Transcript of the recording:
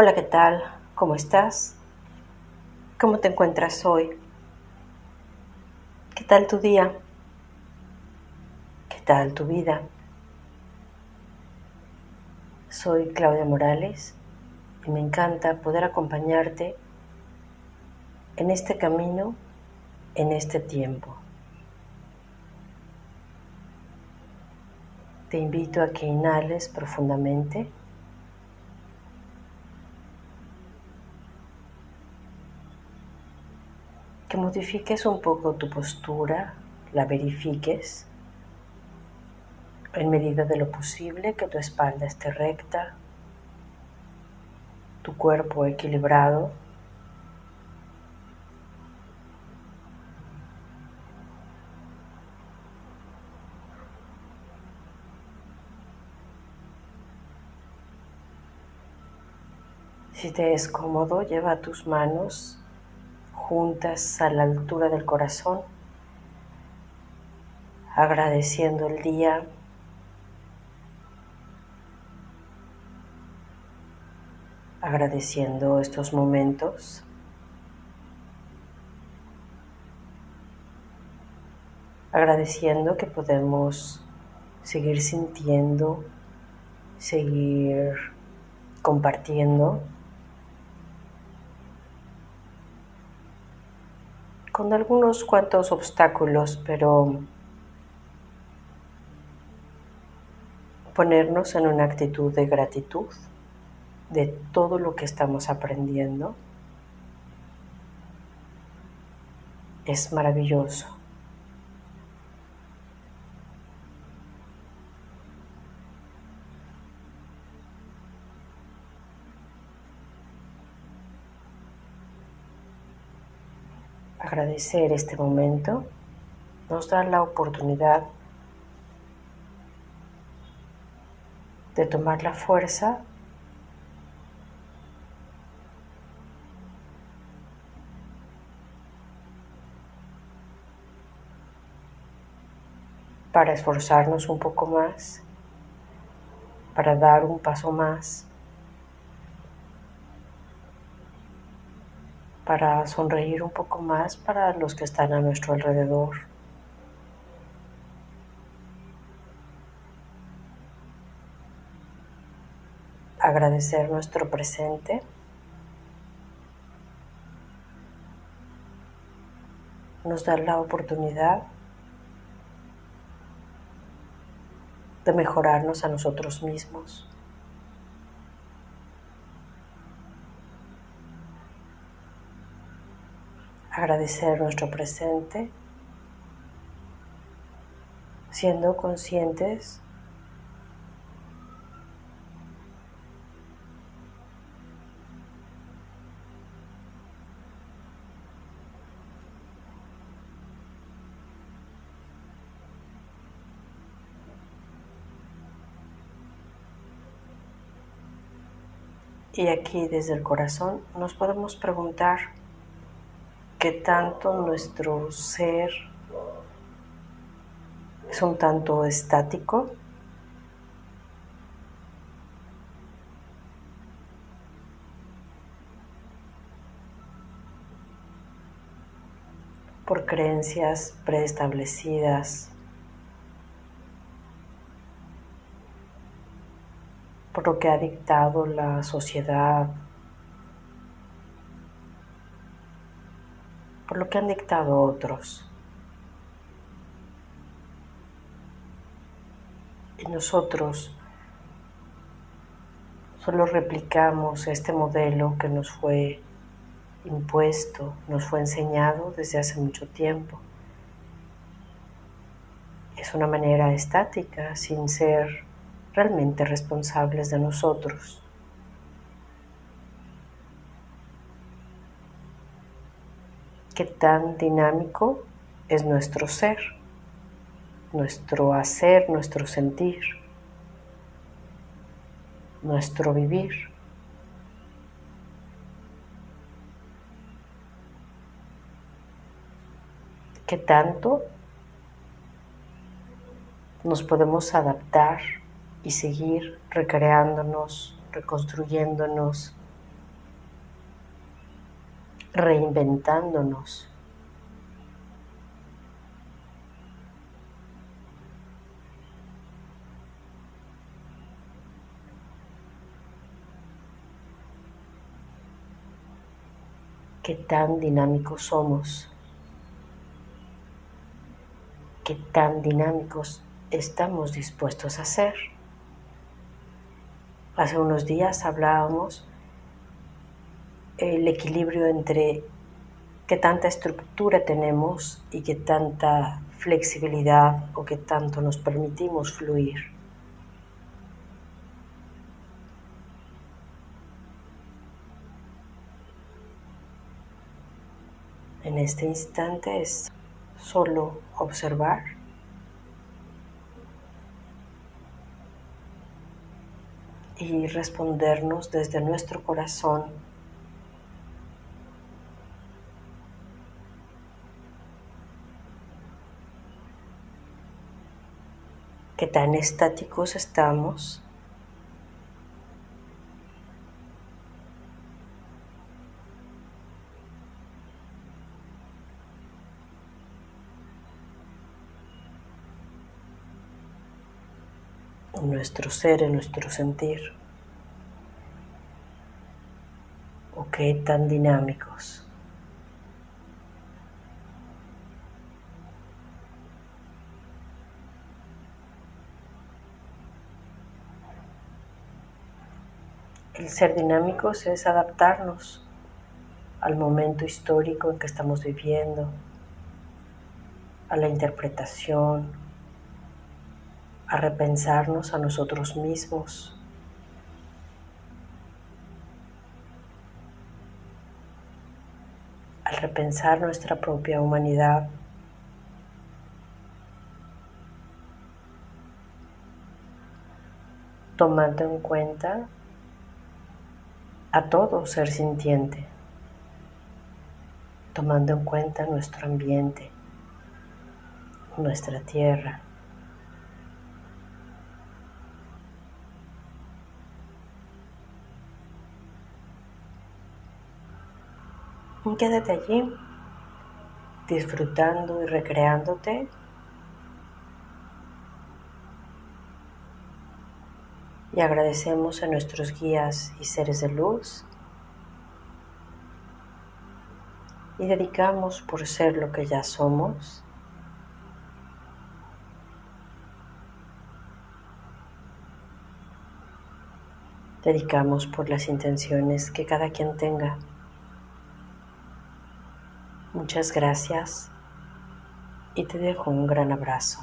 Hola, ¿qué tal? ¿Cómo estás? ¿Cómo te encuentras hoy? ¿Qué tal tu día? ¿Qué tal tu vida? Soy Claudia Morales y me encanta poder acompañarte en este camino, en este tiempo. Te invito a que inhales profundamente que modifiques un poco tu postura, la verifiques en medida de lo posible, que tu espalda esté recta, tu cuerpo equilibrado. Si te es cómodo, lleva tus manos juntas a la altura del corazón, agradeciendo el día, agradeciendo estos momentos. agradeciendo que podemos seguir sintiendo, seguir compartiendo con algunos cuantos obstáculos, pero ponernos en una actitud de gratitud de todo lo que estamos aprendiendo es maravilloso. Agradecer este momento nos da la oportunidad de tomar la fuerza para esforzarnos un poco más, para dar un paso más para sonreír un poco más para los que están a nuestro alrededor. Agradecer nuestro presente. Nos da la oportunidad de mejorarnos a nosotros mismos. Agradecer nuestro presente, siendo conscientes Y aquí desde el corazón nos podemos preguntar que tanto nuestro ser es un tanto estático. por creencias preestablecidas, por lo que ha dictado la sociedad, lo que han dictado otros. Y nosotros solo replicamos este modelo que nos fue impuesto, nos fue enseñado desde hace mucho tiempo. Es una manera estática, sin ser realmente responsables de nosotros. Qué tan dinámico es nuestro ser, nuestro hacer, nuestro sentir, nuestro vivir. ¿Qué tanto nos podemos adaptar y seguir recreándonos, reconstruyéndonos, reinventándonos. Qué tan dinámicos somos, qué tan dinámicos estamos dispuestos a ser. Hace unos días hablábamos el equilibrio entre qué tanta estructura tenemos y qué tanta flexibilidad o qué tanto nos permitimos fluir. En este instante es solo observar y respondernos desde nuestro corazón. ¿Qué tan estáticos estamos? nuestro ser, nuestro sentir. O qué tan dinámicos. El ser dinámicos es adaptarnos al momento histórico en que estamos viviendo, a la interpretación, a repensarnos a nosotros mismos. Al repensar nuestra propia humanidad, tomando en cuenta a todo ser sintiente, tomando en cuenta nuestro ambiente, nuestra tierra. Quédate allí disfrutando y recreándote. Y agradecemos a nuestros guías y seres de luz. Y dedicamos por ser lo que ya somos. Dedicamos por las intenciones que cada quien tenga. Muchas gracias y te dejo un gran abrazo.